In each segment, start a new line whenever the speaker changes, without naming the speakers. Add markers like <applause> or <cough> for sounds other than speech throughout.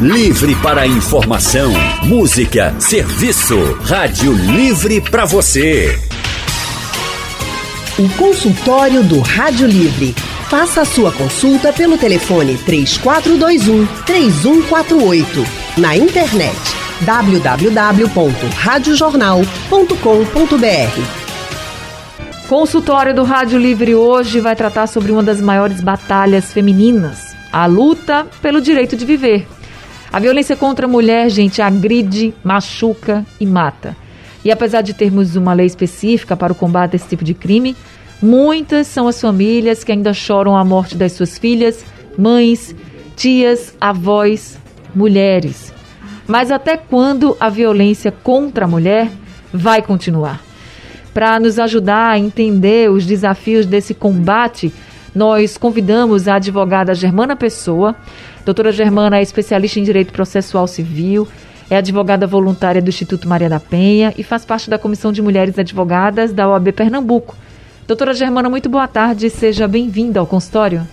Livre para informação, música, serviço. Rádio Livre para você.
O consultório do Rádio Livre. Faça a sua consulta pelo telefone 3421 3148. Na internet www.radiojornal.com.br.
Consultório do Rádio Livre hoje vai tratar sobre uma das maiores batalhas femininas, a luta pelo direito de viver. A violência contra a mulher, gente, agride, machuca e mata. E apesar de termos uma lei específica para o combate a esse tipo de crime, muitas são as famílias que ainda choram a morte das suas filhas, mães, tias, avós, mulheres. Mas até quando a violência contra a mulher vai continuar? Para nos ajudar a entender os desafios desse combate, nós convidamos a advogada Germana Pessoa. Doutora Germana é especialista em direito processual civil, é advogada voluntária do Instituto Maria da Penha e faz parte da Comissão de Mulheres Advogadas da OAB Pernambuco. Doutora Germana, muito boa tarde, seja bem-vinda ao consultório.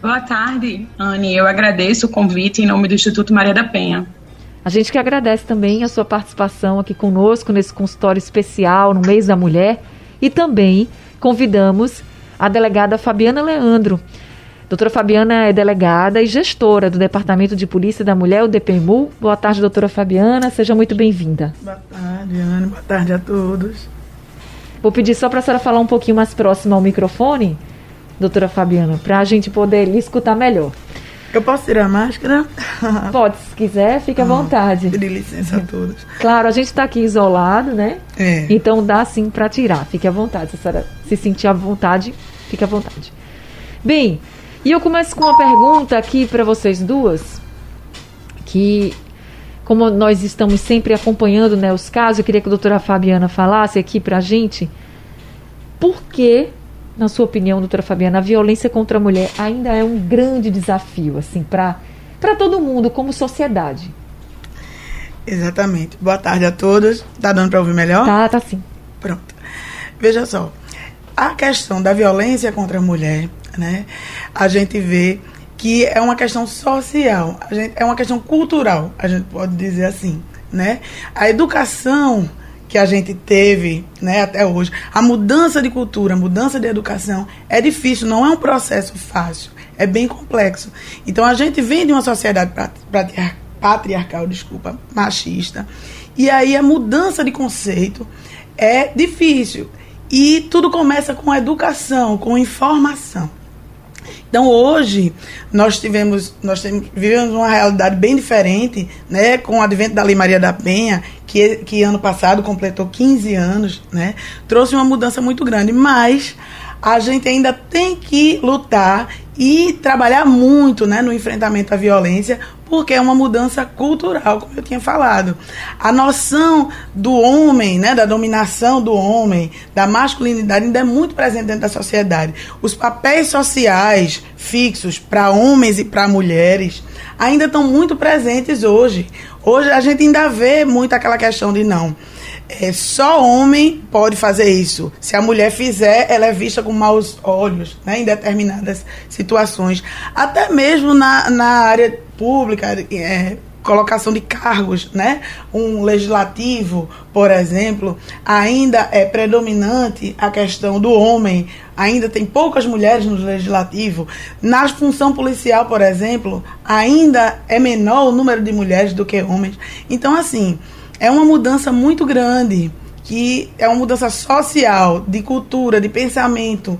Boa tarde, Anne. Eu agradeço o convite em nome do Instituto Maria da Penha.
A gente que agradece também a sua participação aqui conosco nesse consultório especial no mês da mulher e também convidamos a delegada Fabiana Leandro. Doutora Fabiana é delegada e gestora do Departamento de Polícia da Mulher, o DPMU. Boa tarde, doutora Fabiana. Seja muito bem-vinda.
Boa tarde, Ana. Boa tarde a todos.
Vou pedir só para a senhora falar um pouquinho mais próximo ao microfone, doutora Fabiana, para a gente poder lhe escutar melhor.
Eu posso tirar a máscara? <laughs>
Pode, se quiser, fique à ah, vontade.
Pedir licença a todos.
Claro, a gente está aqui isolado, né? É. Então dá sim para tirar. Fique à vontade. Se a senhora se sentir à vontade, fique à vontade. Bem, e eu começo com uma pergunta aqui para vocês duas, que como nós estamos sempre acompanhando né, os casos, eu queria que a doutora Fabiana falasse aqui para a gente por que, na sua opinião, doutora Fabiana, a violência contra a mulher ainda é um grande desafio assim para todo mundo como sociedade.
Exatamente. Boa tarde a todos. Tá dando para ouvir melhor?
Tá, tá sim.
Pronto. Veja só, a questão da violência contra a mulher né? A gente vê que é uma questão social, gente, é uma questão cultural, a gente pode dizer assim, né? A educação que a gente teve, né, até hoje, a mudança de cultura, a mudança de educação é difícil, não é um processo fácil, é bem complexo. Então a gente vem de uma sociedade patriarcal, desculpa, machista, e aí a mudança de conceito é difícil. E tudo começa com educação, com informação. Então hoje nós tivemos, nós temos, vivemos uma realidade bem diferente, né, com o advento da Lei Maria da Penha, que, que ano passado completou 15 anos, né, trouxe uma mudança muito grande, mas a gente ainda tem que lutar e trabalhar muito né, no enfrentamento à violência, porque é uma mudança cultural, como eu tinha falado. A noção do homem, né, da dominação do homem, da masculinidade, ainda é muito presente dentro da sociedade. Os papéis sociais fixos para homens e para mulheres ainda estão muito presentes hoje. Hoje a gente ainda vê muito aquela questão de não é, só homem pode fazer isso. Se a mulher fizer, ela é vista com maus olhos, né, em determinadas situações. Até mesmo na, na área pública, é, colocação de cargos, né? Um legislativo, por exemplo, ainda é predominante a questão do homem, ainda tem poucas mulheres no legislativo. Na função policial, por exemplo, ainda é menor o número de mulheres do que homens. Então, assim, é uma mudança muito grande, que é uma mudança social, de cultura, de pensamento,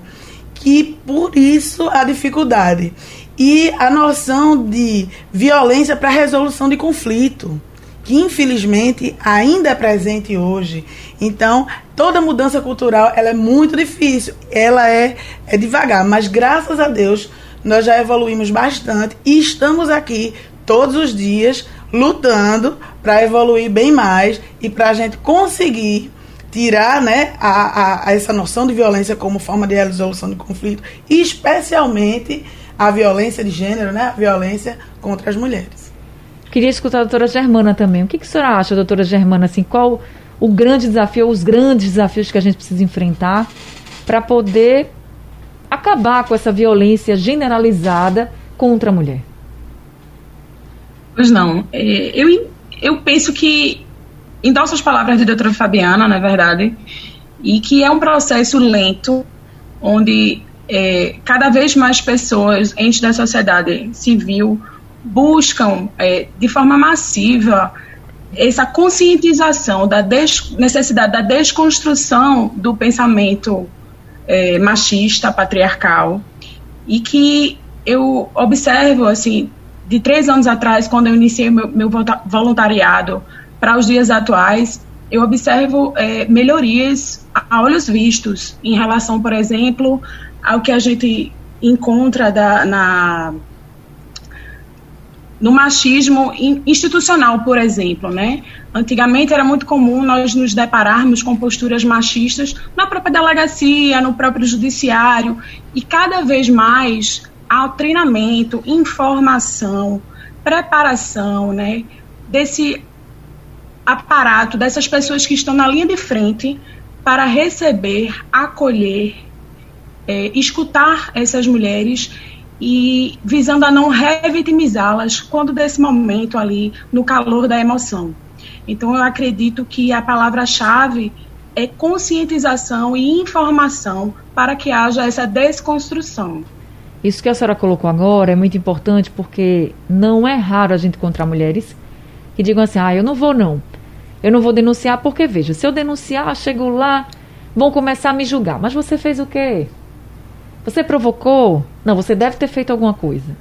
que por isso a dificuldade. E a noção de violência para resolução de conflito, que infelizmente ainda é presente hoje. Então, toda mudança cultural ela é muito difícil, ela é, é devagar, mas graças a Deus nós já evoluímos bastante e estamos aqui todos os dias lutando para evoluir bem mais e para a gente conseguir tirar né, a, a, a, essa noção de violência como forma de resolução de conflito, especialmente a violência de gênero, né, a violência contra as mulheres.
Queria escutar a doutora Germana também. O que, que a senhora acha, doutora Germana, assim, qual o grande desafio, os grandes desafios que a gente precisa enfrentar para poder acabar com essa violência generalizada contra a mulher?
Pois não. É, eu, eu penso que, endosso as palavras de doutora Fabiana, na verdade, e que é um processo lento, onde é, cada vez mais pessoas, entes da sociedade civil, buscam é, de forma massiva essa conscientização da necessidade da desconstrução do pensamento é, machista, patriarcal, e que eu observo, assim, de três anos atrás, quando eu iniciei meu, meu voluntariado para os dias atuais, eu observo é, melhorias a olhos vistos em relação, por exemplo, ao que a gente encontra da, na no machismo institucional, por exemplo, né? Antigamente era muito comum nós nos depararmos com posturas machistas na própria delegacia, no próprio judiciário, e cada vez mais há treinamento, informação, preparação, né, desse aparato, dessas pessoas que estão na linha de frente para receber, acolher, é, escutar essas mulheres e visando a não revitimizá-las quando desse momento ali, no calor da emoção. Então, eu acredito que a palavra-chave é conscientização e informação para que haja essa desconstrução.
Isso que a senhora colocou agora é muito importante porque não é raro a gente encontrar mulheres que digam assim: ah, eu não vou não. Eu não vou denunciar porque, veja, se eu denunciar, chego lá, vão começar a me julgar. Mas você fez o quê? Você provocou? Não, você deve ter feito alguma coisa.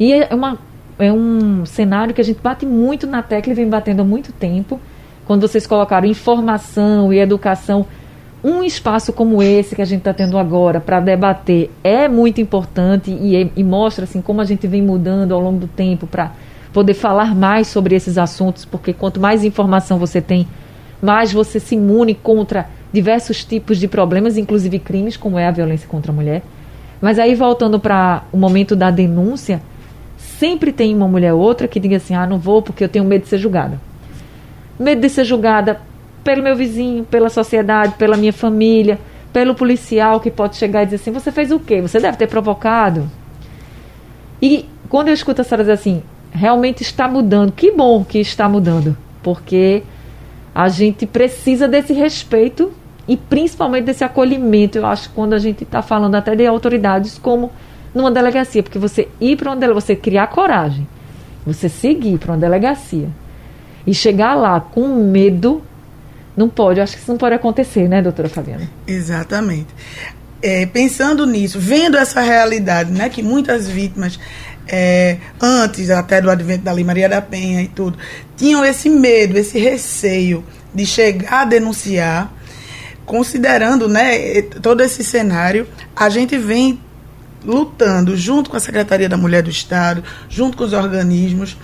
E é, uma, é um cenário que a gente bate muito na tecla e vem batendo há muito tempo. Quando vocês colocaram informação e educação, um espaço como esse que a gente está tendo agora para debater é muito importante e, e, mostra assim como a gente vem mudando ao longo do tempo para poder falar mais sobre esses assuntos, porque quanto mais informação você tem, mais você se imune contra diversos tipos de problemas, inclusive crimes, como é a violência contra a mulher. Mas aí, voltando para o momento da denúncia, sempre tem uma mulher ou outra que diga assim: ah, não vou porque eu tenho medo de ser julgada. Medo de ser julgada pelo meu vizinho, pela sociedade, pela minha família, pelo policial que pode chegar e dizer assim: você fez o quê? Você deve ter provocado. E quando eu escuto a senhora dizer assim, realmente está mudando, que bom que está mudando, porque a gente precisa desse respeito e principalmente desse acolhimento, eu acho, quando a gente está falando até de autoridades como numa delegacia, porque você ir para uma delegacia, você criar coragem, você seguir para uma delegacia e chegar lá com medo, não pode, eu acho que isso não pode acontecer, né, doutora Fabiana?
Exatamente. É, pensando nisso, vendo essa realidade, né, que muitas vítimas é, antes até do advento da Lei Maria da Penha e tudo, tinham esse medo, esse receio de chegar a denunciar, considerando né, todo esse cenário, a gente vem lutando junto com a Secretaria da Mulher do Estado, junto com os organismos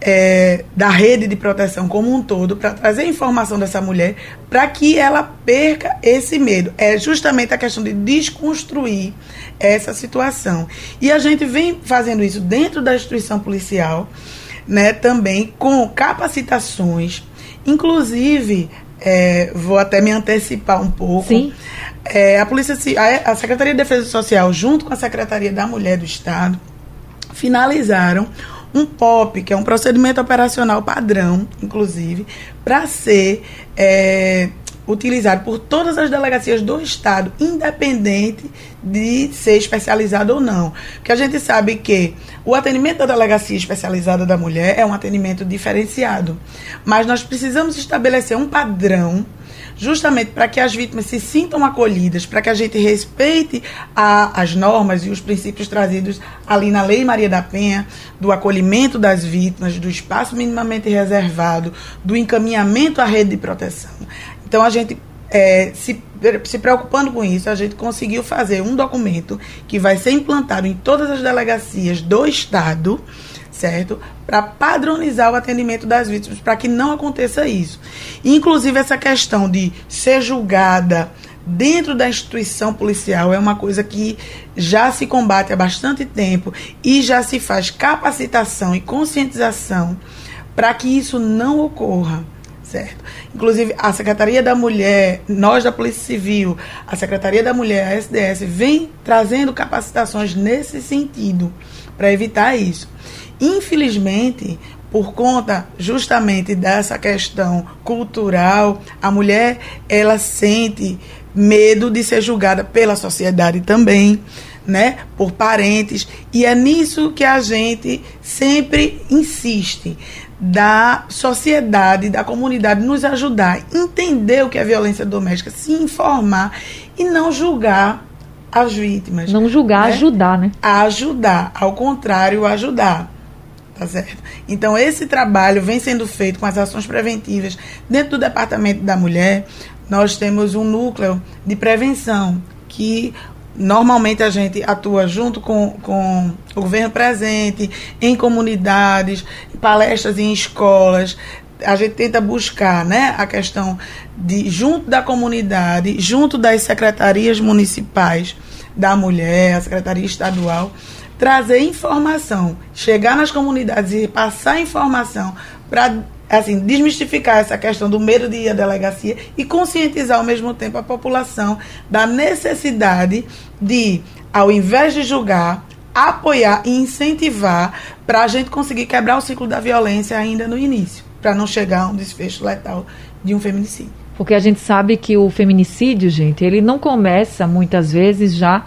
é, da rede de proteção como um todo, para trazer informação dessa mulher, para que ela perca esse medo. É justamente a questão de desconstruir essa situação. E a gente vem fazendo isso dentro da instituição policial, né, também com capacitações, inclusive é, vou até me antecipar um pouco.
Sim.
É, a polícia, a, a Secretaria de Defesa Social, junto com a Secretaria da Mulher do Estado, finalizaram um POP, que é um procedimento operacional padrão, inclusive, para ser é, utilizado por todas as delegacias do Estado, independente de ser especializado ou não. Porque a gente sabe que o atendimento da delegacia especializada da mulher é um atendimento diferenciado. Mas nós precisamos estabelecer um padrão justamente para que as vítimas se sintam acolhidas, para que a gente respeite a, as normas e os princípios trazidos ali na Lei Maria da Penha, do acolhimento das vítimas, do espaço minimamente reservado, do encaminhamento à rede de proteção. Então a gente é, se, se preocupando com isso, a gente conseguiu fazer um documento que vai ser implantado em todas as delegacias do Estado, certo? Para padronizar o atendimento das vítimas, para que não aconteça isso. Inclusive, essa questão de ser julgada dentro da instituição policial é uma coisa que já se combate há bastante tempo e já se faz capacitação e conscientização para que isso não ocorra certo? Inclusive, a Secretaria da Mulher, nós da Polícia Civil, a Secretaria da Mulher, a SDS, vem trazendo capacitações nesse sentido, para evitar isso. Infelizmente, por conta justamente dessa questão cultural, a mulher ela sente medo de ser julgada pela sociedade também, né, por parentes, e é nisso que a gente sempre insiste da sociedade, da comunidade nos ajudar, entender o que é violência doméstica, se informar e não julgar as vítimas.
Não julgar, né? ajudar, né?
Ajudar, ao contrário, ajudar. Tá certo? Então, esse trabalho vem sendo feito com as ações preventivas dentro do Departamento da Mulher. Nós temos um núcleo de prevenção que normalmente a gente atua junto com, com o governo presente, em comunidades, palestras em escolas. A gente tenta buscar né, a questão de, junto da comunidade, junto das secretarias municipais da mulher, a secretaria estadual, trazer informação, chegar nas comunidades e passar informação para assim, desmistificar essa questão do medo de ir à delegacia e conscientizar ao mesmo tempo a população da necessidade de, ao invés de julgar, apoiar e incentivar para a gente conseguir quebrar o ciclo da violência ainda no início, para não chegar a um desfecho letal de um feminicídio.
Porque a gente sabe que o feminicídio, gente, ele não começa muitas vezes já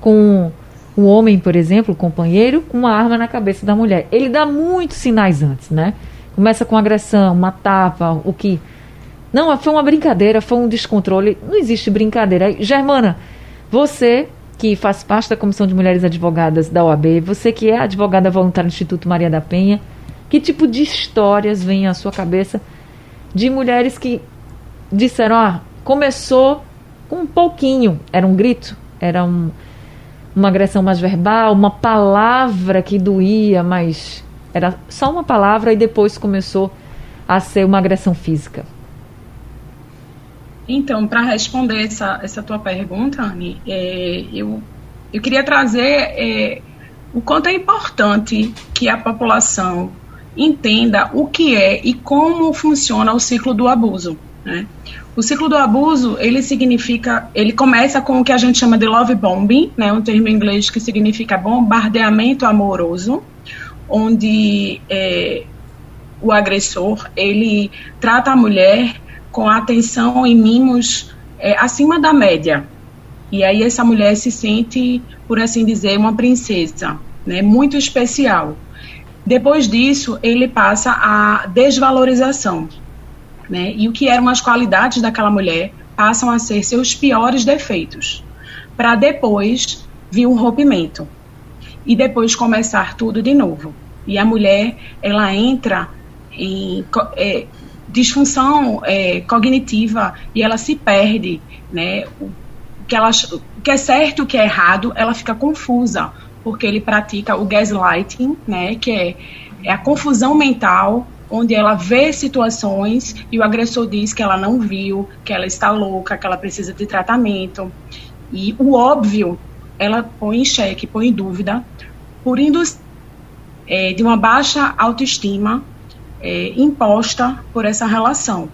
com o homem, por exemplo, o companheiro, com uma arma na cabeça da mulher. Ele dá muitos sinais antes, né? Começa com agressão, uma tapa, o que. Não, foi uma brincadeira, foi um descontrole. Não existe brincadeira. Germana, você que faz parte da Comissão de Mulheres Advogadas da OAB, você que é advogada voluntária do Instituto Maria da Penha, que tipo de histórias vem à sua cabeça de mulheres que disseram, ah, começou com um pouquinho, era um grito, era um, uma agressão mais verbal, uma palavra que doía, mas era só uma palavra e depois começou a ser uma agressão física.
Então, para responder essa, essa tua pergunta, Anne, é, eu, eu queria trazer é, o quanto é importante que a população entenda o que é e como funciona o ciclo do abuso. Né? O ciclo do abuso, ele significa, ele começa com o que a gente chama de love bombing, né, um termo em inglês que significa bombardeamento amoroso, onde é, o agressor ele trata a mulher com atenção e mimos é, acima da média. E aí essa mulher se sente, por assim dizer, uma princesa, né, muito especial. Depois disso, ele passa a desvalorização. Né, e o que eram as qualidades daquela mulher passam a ser seus piores defeitos. Para depois vir um rompimento e depois começar tudo de novo. E a mulher, ela entra em é, disfunção é, cognitiva e ela se perde, né? O que, ela, o que é certo, o que é errado, ela fica confusa, porque ele pratica o gaslighting, né? Que é, é a confusão mental onde ela vê situações e o agressor diz que ela não viu, que ela está louca, que ela precisa de tratamento. E o óbvio, ela põe em xeque, põe em dúvida, por induzir é, de uma baixa autoestima é, imposta por essa relação.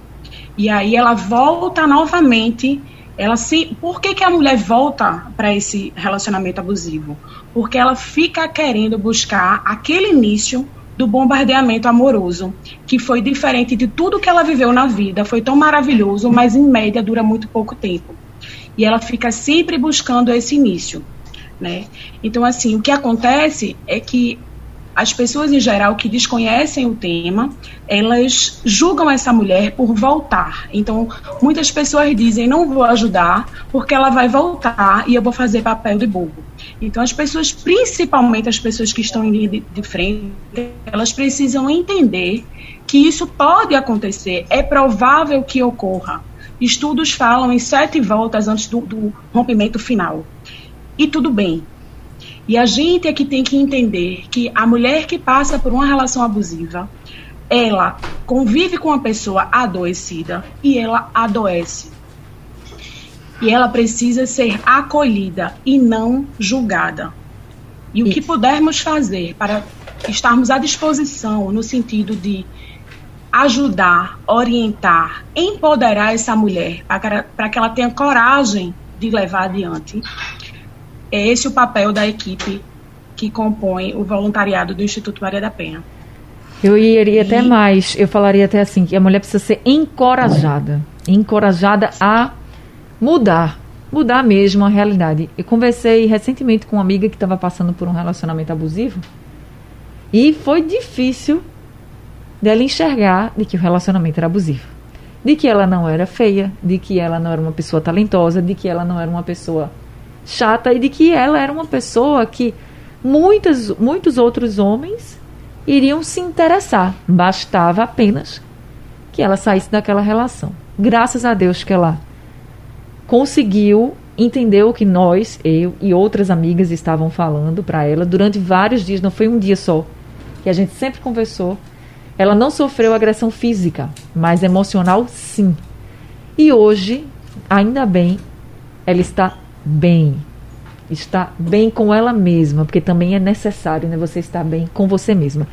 E aí ela volta novamente. Ela se, por que, que a mulher volta para esse relacionamento abusivo? Porque ela fica querendo buscar aquele início do bombardeamento amoroso, que foi diferente de tudo que ela viveu na vida, foi tão maravilhoso, mas em média dura muito pouco tempo. E ela fica sempre buscando esse início, né? Então assim, o que acontece é que as pessoas em geral que desconhecem o tema, elas julgam essa mulher por voltar. Então, muitas pessoas dizem: não vou ajudar porque ela vai voltar e eu vou fazer papel de bobo. Então, as pessoas, principalmente as pessoas que estão em linha de, de frente, elas precisam entender que isso pode acontecer, é provável que ocorra. Estudos falam em sete voltas antes do, do rompimento final. E tudo bem, e a gente é que tem que entender que a mulher que passa por uma relação abusiva, ela convive com uma pessoa adoecida e ela adoece. E ela precisa ser acolhida e não julgada. E o que pudermos fazer para estarmos à disposição no sentido de ajudar, orientar, empoderar essa mulher para que ela tenha coragem de levar adiante, é esse o papel da equipe que compõe o voluntariado do Instituto Maria da Penha.
Eu iria até mais, eu falaria até assim, que a mulher precisa ser encorajada. Encorajada a mudar. Mudar mesmo a realidade. Eu conversei recentemente com uma amiga que estava passando por um relacionamento abusivo. E foi difícil dela enxergar de que o relacionamento era abusivo. De que ela não era feia, de que ela não era uma pessoa talentosa, de que ela não era uma pessoa chata e de que ela era uma pessoa que muitos, muitos outros homens iriam se interessar. Bastava apenas que ela saísse daquela relação. Graças a Deus que ela conseguiu entender o que nós, eu e outras amigas estavam falando para ela durante vários dias, não foi um dia só, que a gente sempre conversou ela não sofreu agressão física, mas emocional sim. E hoje, ainda bem, ela está bem. Está bem com ela mesma, porque também é necessário né, você estar bem com você mesma.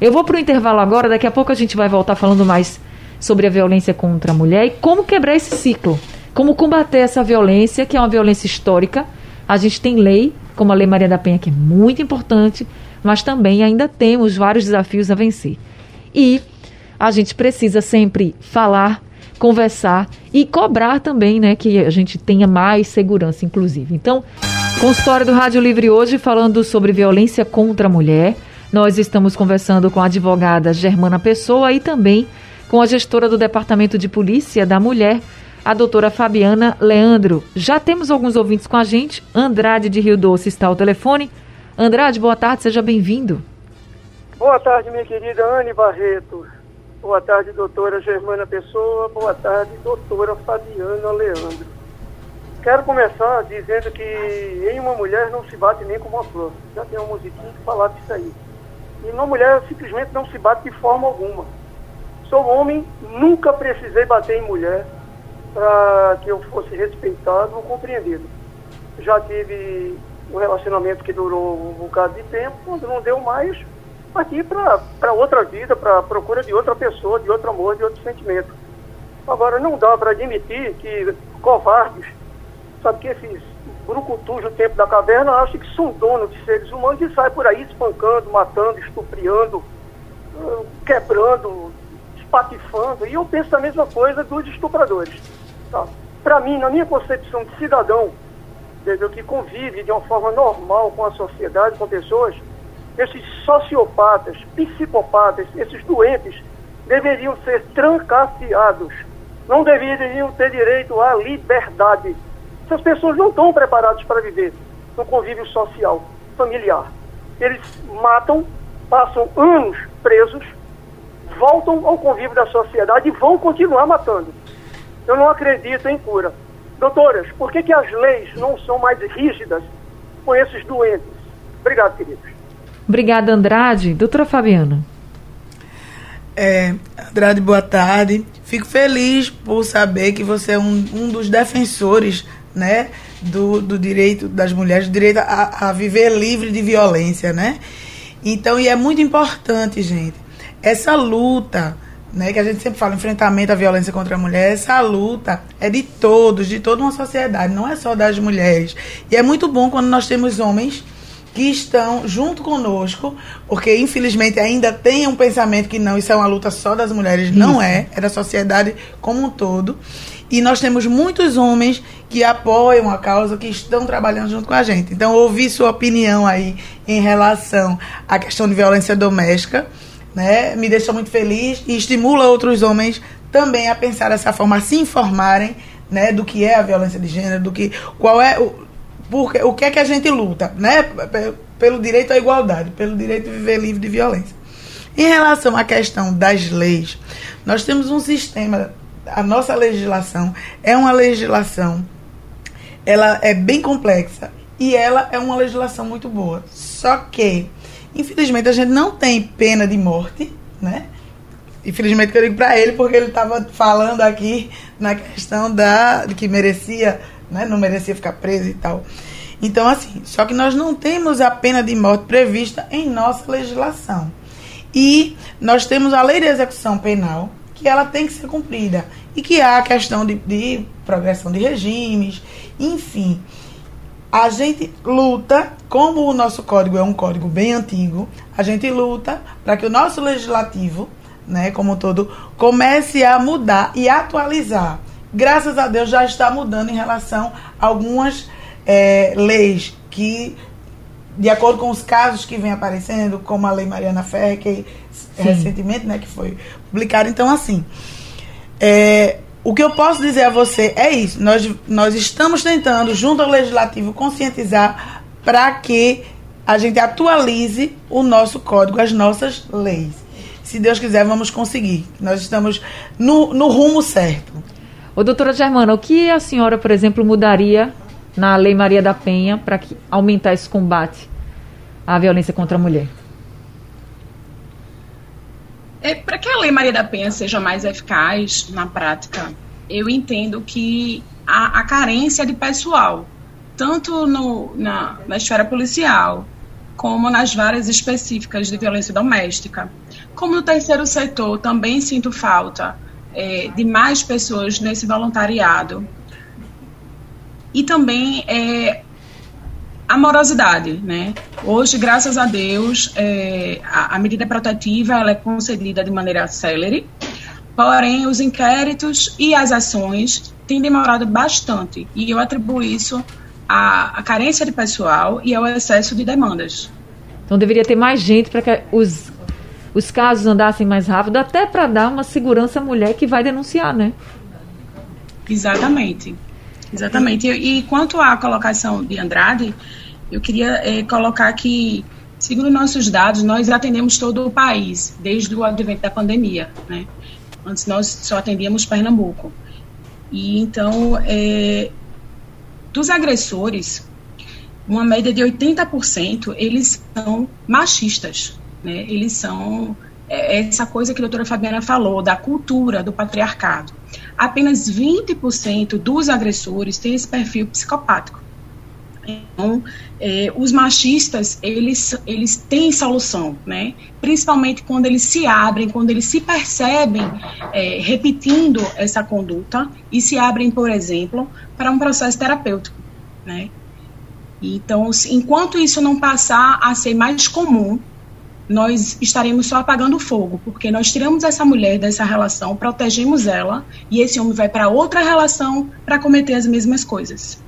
Eu vou para o intervalo agora, daqui a pouco a gente vai voltar falando mais sobre a violência contra a mulher e como quebrar esse ciclo. Como combater essa violência, que é uma violência histórica. A gente tem lei, como a Lei Maria da Penha, que é muito importante, mas também ainda temos vários desafios a vencer. E a gente precisa sempre falar, conversar e cobrar também, né, que a gente tenha mais segurança, inclusive. Então, consultório do Rádio Livre hoje falando sobre violência contra a mulher. Nós estamos conversando com a advogada Germana Pessoa e também com a gestora do Departamento de Polícia da Mulher, a doutora Fabiana Leandro. Já temos alguns ouvintes com a gente. Andrade de Rio Doce está ao telefone. Andrade, boa tarde, seja bem-vindo.
Boa tarde, minha querida Anne Barreto. Boa tarde, doutora Germana Pessoa. Boa tarde, doutora Fabiana Leandro. Quero começar dizendo que em uma mulher não se bate nem com uma flor. Já tem uma musiquinha que falar disso aí. E uma mulher simplesmente não se bate de forma alguma. Sou homem, nunca precisei bater em mulher para que eu fosse respeitado ou compreendido. Já tive um relacionamento que durou um bocado de tempo, quando não deu mais, partir para outra vida, para procura de outra pessoa, de outro amor, de outro sentimento. Agora, não dá para admitir que covardes, sabe que esses brucutus do tempo da caverna acham que são donos de seres humanos e saem por aí espancando, matando, estupriando, ah, quebrando, espatifando. E eu penso a mesma coisa dos estupradores. Tá? Para mim, na minha concepção de cidadão, entendeu, que convive de uma forma normal com a sociedade, com pessoas, esses sociopatas, psicopatas, esses doentes, deveriam ser trancafiados. Não deveriam ter direito à liberdade. Essas pessoas não estão preparadas para viver no convívio social, familiar. Eles matam, passam anos presos, voltam ao convívio da sociedade e vão continuar matando. Eu não acredito em cura. Doutoras, por que, que as leis não são mais rígidas com esses doentes? Obrigado, queridos.
Obrigada, Andrade. Doutora Fabiana.
É, Andrade, boa tarde. Fico feliz por saber que você é um, um dos defensores né, do, do direito das mulheres, do direito a, a viver livre de violência, né? Então, e é muito importante, gente, essa luta, né, que a gente sempre fala, enfrentamento à violência contra a mulher, essa luta é de todos, de toda uma sociedade, não é só das mulheres. E é muito bom quando nós temos homens que estão junto conosco, porque infelizmente ainda tem um pensamento que não, isso é uma luta só das mulheres, isso. não é, é da sociedade como um todo. E nós temos muitos homens que apoiam a causa, que estão trabalhando junto com a gente. Então, ouvi sua opinião aí em relação à questão de violência doméstica, né? Me deixa muito feliz e estimula outros homens também a pensar dessa forma, a se informarem, né, do que é a violência de gênero, do que qual é o, porque o que é que a gente luta, né? Pelo direito à igualdade, pelo direito de viver livre de violência. Em relação à questão das leis, nós temos um sistema, a nossa legislação é uma legislação, ela é bem complexa e ela é uma legislação muito boa. Só que, infelizmente, a gente não tem pena de morte, né? Infelizmente eu digo para ele, porque ele estava falando aqui na questão da que merecia né? não merecia ficar preso e tal. Então, assim, só que nós não temos a pena de morte prevista em nossa legislação. E nós temos a lei de execução penal, que ela tem que ser cumprida. E que há a questão de, de progressão de regimes, enfim. A gente luta, como o nosso código é um código bem antigo, a gente luta para que o nosso legislativo, né, como um todo, comece a mudar e atualizar. Graças a Deus já está mudando em relação a algumas é, leis que, de acordo com os casos que vem aparecendo, como a Lei Mariana Ferre, que Sim. recentemente, né, que foi publicada. Então, assim, é, o que eu posso dizer a você é isso. Nós, nós estamos tentando, junto ao Legislativo, conscientizar para que a gente atualize o nosso código, as nossas leis. Se Deus quiser, vamos conseguir. Nós estamos no, no rumo certo.
Ô, doutora Germana, o que a senhora, por exemplo, mudaria na Lei Maria da Penha para aumentar esse combate à violência contra a mulher?
É, para que a Lei Maria da Penha seja mais eficaz na prática, eu entendo que a, a carência de pessoal, tanto no, na, na esfera policial, como nas várias específicas de violência doméstica. Como no terceiro setor, também sinto falta é, de mais pessoas nesse voluntariado. E também é, a morosidade, né? Hoje, graças a Deus, é, a, a, medida protetiva ela é concedida de maneira célere, porém os inquéritos e as ações têm demorado bastante e eu atribuo isso à, à carência de pessoal e ao excesso de demandas.
Então deveria ter mais gente para que os, os casos andassem mais rápido, até para dar uma segurança à mulher que vai denunciar, né?
Exatamente. Exatamente. E, e quanto à colocação de Andrade, eu queria é, colocar que, segundo nossos dados, nós atendemos todo o país, desde o advento da pandemia. Né? Antes nós só atendíamos Pernambuco. E então, é, dos agressores, uma média de 80%, eles são machistas. Né? Eles são é, essa coisa que a doutora Fabiana falou, da cultura, do patriarcado. Apenas 20% dos agressores têm esse perfil psicopático. Então, é, os machistas, eles, eles têm solução, né? Principalmente quando eles se abrem, quando eles se percebem é, repetindo essa conduta e se abrem, por exemplo, para um processo terapêutico, né? Então, enquanto isso não passar a ser mais comum, nós estaremos só apagando o fogo, porque nós tiramos essa mulher dessa relação, protegemos ela, e esse homem vai para outra relação para cometer as mesmas coisas.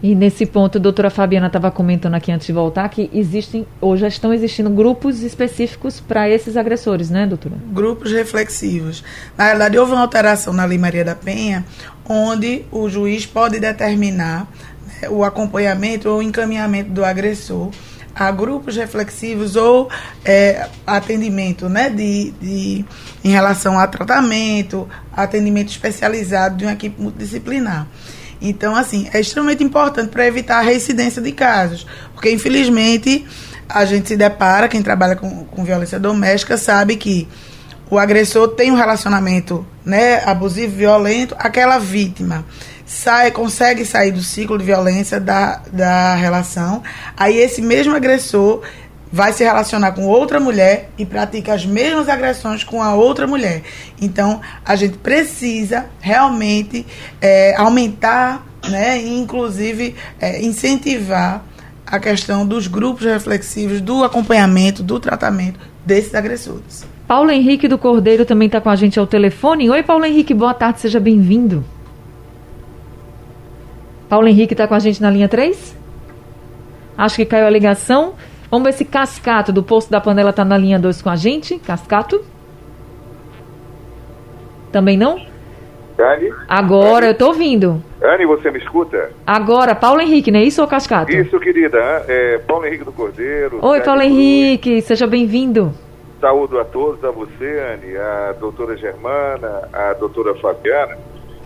E nesse ponto, a doutora Fabiana estava comentando aqui antes de voltar que existem, ou já estão existindo grupos específicos para esses agressores, né, doutora?
Grupos reflexivos. Na verdade, houve uma alteração na Lei Maria da Penha, onde o juiz pode determinar né, o acompanhamento ou encaminhamento do agressor a grupos reflexivos ou é, atendimento né, de, de, em relação a tratamento, atendimento especializado de uma equipe multidisciplinar. Então, assim, é extremamente importante para evitar a reincidência de casos, porque infelizmente a gente se depara, quem trabalha com, com violência doméstica sabe que o agressor tem um relacionamento né, abusivo, violento, aquela vítima sai, consegue sair do ciclo de violência da, da relação, aí esse mesmo agressor vai se relacionar com outra mulher e pratica as mesmas agressões com a outra mulher. Então, a gente precisa realmente é, aumentar, né, inclusive é, incentivar a questão dos grupos reflexivos, do acompanhamento, do tratamento desses agressores.
Paulo Henrique do Cordeiro também está com a gente ao telefone. Oi, Paulo Henrique, boa tarde, seja bem-vindo. Paulo Henrique está com a gente na linha 3? Acho que caiu a ligação. Vamos ver se Cascato, do Posto da Panela, está na linha 2 com a gente. Cascato? Também não?
Dani?
Agora, Dani? eu estou ouvindo.
Anne, você me escuta?
Agora, Paulo Henrique, não é isso ou Cascato?
Isso, querida. É Paulo Henrique do Cordeiro.
Oi, Paulo Henrique, seja bem-vindo.
Saúdo a todos, a você, Anne, a doutora Germana, a doutora Fabiana.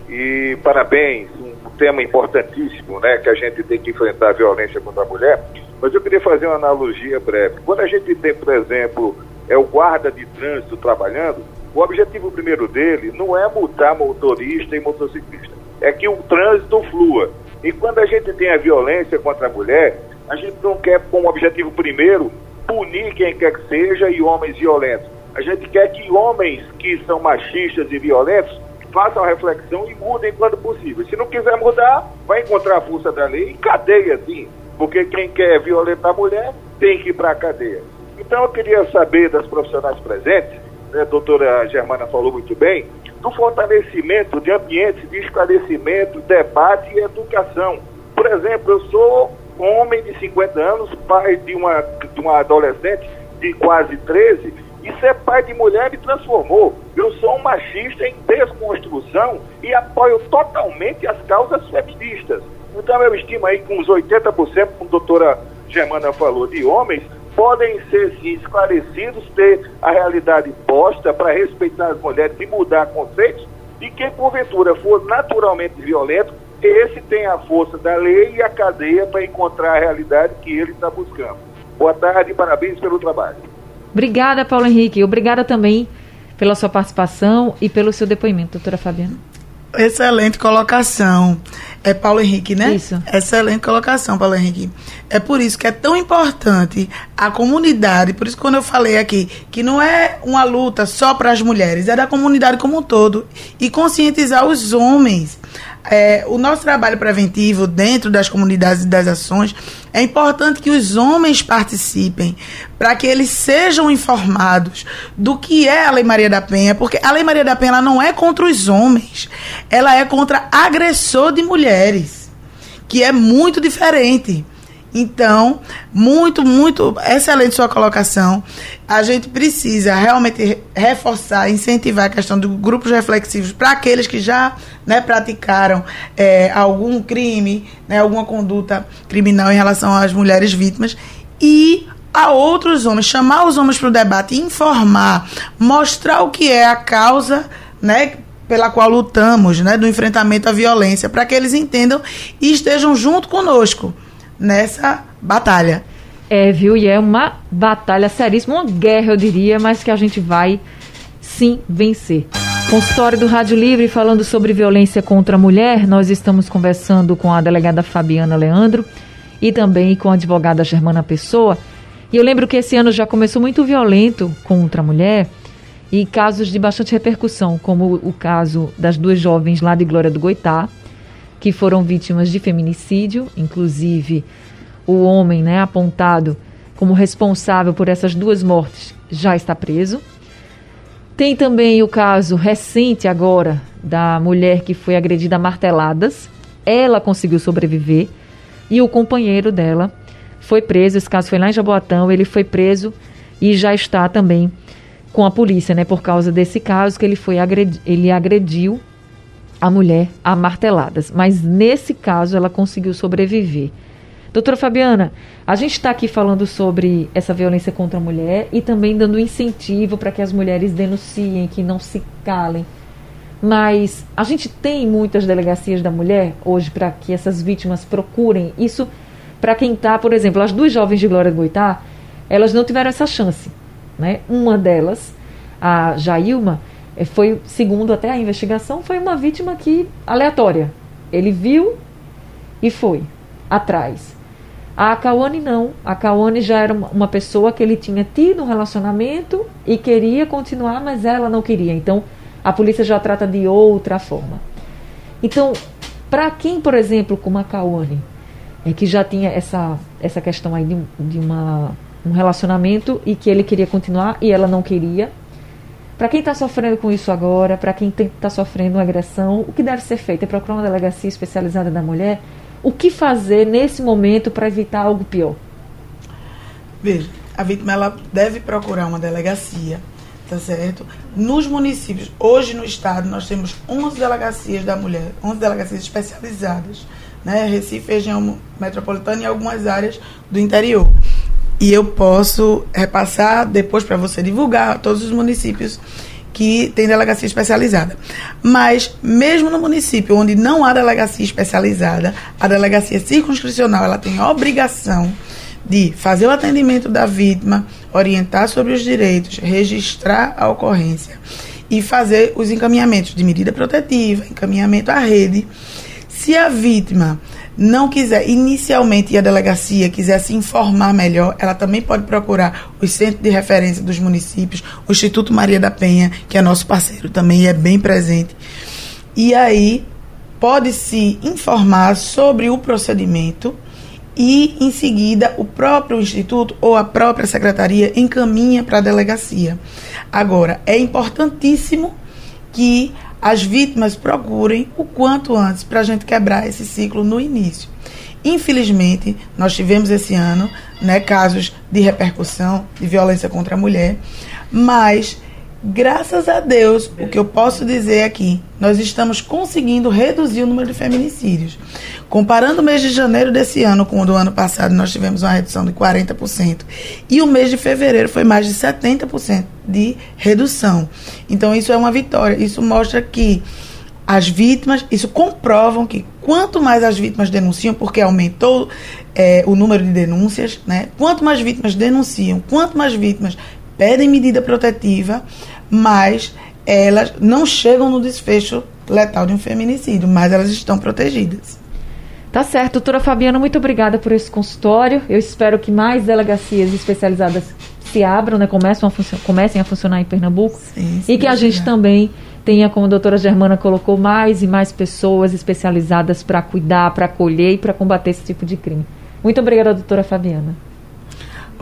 E parabéns, tema importantíssimo, né, que a gente tem que enfrentar a violência contra a mulher. Mas eu queria fazer uma analogia breve. Quando a gente tem, por exemplo, é o guarda de trânsito trabalhando, o objetivo primeiro dele não é multar motorista e motociclista, é que o trânsito flua. E quando a gente tem a violência contra a mulher, a gente não quer, como objetivo primeiro, punir quem quer que seja e homens violentos. A gente quer que homens que são machistas e violentos façam a reflexão e mudem quando possível. Se não quiser mudar, vai encontrar a força da lei e cadeia, sim porque quem quer violentar a mulher tem que ir para a cadeia. Então eu queria saber das profissionais presentes, né, a doutora Germana falou muito bem, do fortalecimento de ambientes de esclarecimento, debate e educação. Por exemplo, eu sou homem de 50 anos, pai de uma, de uma adolescente de quase 13, e ser pai de mulher me transformou. Eu sou um machista em desconstrução e apoio totalmente as causas feministas. Então eu estimo aí que uns 80%, como a doutora Germana falou, de homens podem ser sim, esclarecidos, ter a realidade posta para respeitar as mulheres e mudar conceitos, e quem porventura for naturalmente violento, esse tem a força da lei e a cadeia para encontrar a realidade que ele está buscando. Boa tarde parabéns pelo trabalho.
Obrigada, Paulo Henrique. Obrigada também pela sua participação e pelo seu depoimento, doutora Fabiana.
Excelente colocação. É Paulo Henrique, né?
Isso.
Excelente colocação, Paulo Henrique. É por isso que é tão importante a comunidade, por isso quando eu falei aqui, que não é uma luta só para as mulheres, é da comunidade como um todo. E conscientizar os homens é, o nosso trabalho preventivo dentro das comunidades e das ações, é importante que os homens participem, para que eles sejam informados do que é a Lei Maria da Penha, porque a Lei Maria da Penha não é contra os homens, ela é contra agressor de mulheres, que é muito diferente. Então, muito, muito excelente sua colocação. A gente precisa realmente reforçar, incentivar a questão dos grupos reflexivos para aqueles que já né, praticaram é, algum crime, né, alguma conduta criminal em relação às mulheres vítimas e a outros homens, chamar os homens para o debate, informar, mostrar o que é a causa, né, pela qual lutamos, né, do enfrentamento à violência, para que eles entendam e estejam junto conosco nessa batalha.
É, viu? E é uma batalha seríssima, uma guerra, eu diria, mas que a gente vai sim vencer. Consultório do Rádio Livre falando sobre violência contra a mulher. Nós estamos conversando com a delegada Fabiana Leandro e também com a advogada Germana Pessoa. E eu lembro que esse ano já começou muito violento contra a mulher e casos de bastante repercussão, como o caso das duas jovens lá de Glória do Goitá, que foram vítimas de feminicídio, inclusive o homem né, apontado como responsável por essas duas mortes já está preso. Tem também o caso recente agora da mulher que foi agredida a marteladas. Ela conseguiu sobreviver e o companheiro dela foi preso. Esse caso foi lá em Jaboatão. Ele foi preso e já está também com a polícia, né? Por causa desse caso que ele foi agredi ele agrediu a mulher a marteladas. Mas nesse caso ela conseguiu sobreviver. Doutora Fabiana, a gente está aqui falando sobre essa violência contra a mulher e também dando incentivo para que as mulheres denunciem, que não se calem. Mas a gente tem muitas delegacias da mulher hoje para que essas vítimas procurem. Isso para quem está, por exemplo, as duas jovens de Glória Goitá, elas não tiveram essa chance. Né? Uma delas, a Jailma, foi, segundo até a investigação, foi uma vítima que aleatória. Ele viu e foi atrás. A Kawane não. A Kawane já era uma pessoa que ele tinha tido um relacionamento e queria continuar, mas ela não queria. Então, a polícia já trata de outra forma. Então, para quem, por exemplo, como a Kawane, é que já tinha essa, essa questão aí de, de uma, um relacionamento e que ele queria continuar e ela não queria, para quem está sofrendo com isso agora, para quem está sofrendo uma agressão, o que deve ser feito? É procurar uma delegacia especializada da mulher? O que fazer nesse momento para evitar algo pior?
Veja, a vítima ela deve procurar uma delegacia, tá certo? Nos municípios, hoje no estado, nós temos 11 delegacias da mulher, 11 delegacias especializadas, né? Recife, região metropolitana e algumas áreas do interior e eu posso repassar depois para você divulgar todos os municípios que tem delegacia especializada. Mas mesmo no município onde não há delegacia especializada, a delegacia circunscricional ela tem a obrigação de fazer o atendimento da vítima, orientar sobre os direitos, registrar a ocorrência e fazer os encaminhamentos de medida protetiva, encaminhamento à rede. Se a vítima não quiser inicialmente ir à delegacia, quiser se informar melhor, ela também pode procurar os centros de referência dos municípios, o Instituto Maria da Penha, que é nosso parceiro também e é bem presente. E aí pode se informar sobre o procedimento e em seguida o próprio instituto ou a própria secretaria encaminha para a delegacia. Agora, é importantíssimo que as vítimas procurem o quanto antes para a gente quebrar esse ciclo no início. Infelizmente, nós tivemos esse ano né, casos de repercussão de violência contra a mulher, mas graças a Deus, o que eu posso dizer aqui, nós estamos conseguindo reduzir o número de feminicídios. Comparando o mês de janeiro desse ano com o do ano passado, nós tivemos uma redução de 40%. E o mês de fevereiro foi mais de 70% de redução. Então, isso é uma vitória. Isso mostra que as vítimas, isso comprovam que quanto mais as vítimas denunciam, porque aumentou é, o número de denúncias, né? quanto mais vítimas denunciam, quanto mais vítimas pedem medida protetiva, mais elas não chegam no desfecho letal de um feminicídio, mas elas estão protegidas.
Tá certo, doutora Fabiana, muito obrigada por esse consultório. Eu espero que mais delegacias especializadas se abram, né, comecem a, comecem a funcionar em Pernambuco. Sim, sim, e que a gente também tenha, como a doutora Germana colocou, mais e mais pessoas especializadas para cuidar, para acolher e para combater esse tipo de crime. Muito obrigada, doutora Fabiana.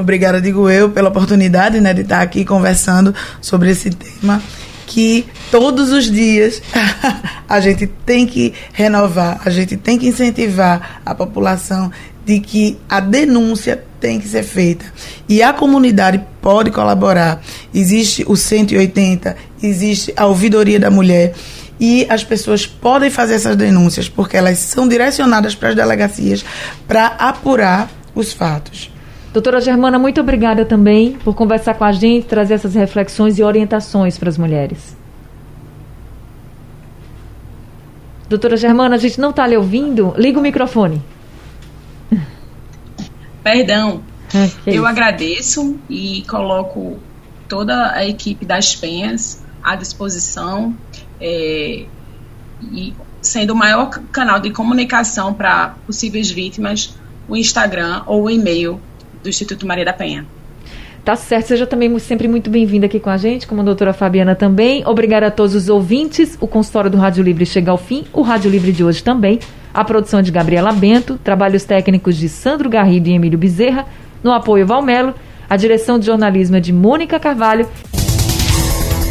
Obrigada, digo eu, pela oportunidade né, de estar aqui conversando sobre esse tema que todos os dias <laughs> a gente tem que renovar, a gente tem que incentivar a população de que a denúncia tem que ser feita. E a comunidade pode colaborar. Existe o 180, existe a ouvidoria da mulher e as pessoas podem fazer essas denúncias porque elas são direcionadas para as delegacias para apurar os fatos.
Doutora Germana, muito obrigada também por conversar com a gente, trazer essas reflexões e orientações para as mulheres. Doutora Germana, a gente não está lhe ouvindo? Liga o microfone. <laughs>
Perdão. Okay. Eu agradeço e coloco toda a equipe das Penhas à disposição é, e sendo o maior canal de comunicação para possíveis vítimas o Instagram ou o e-mail do Instituto Maria da Penha.
Tá certo, seja também sempre muito bem-vinda aqui com a gente, como a doutora Fabiana também. Obrigada a todos os ouvintes. O consultório do Rádio Livre chega ao fim, o Rádio Livre de hoje também. A produção de Gabriela Bento, trabalhos técnicos de Sandro Garrido e Emílio Bezerra, no apoio Valmelo, a direção de jornalismo é de Mônica Carvalho.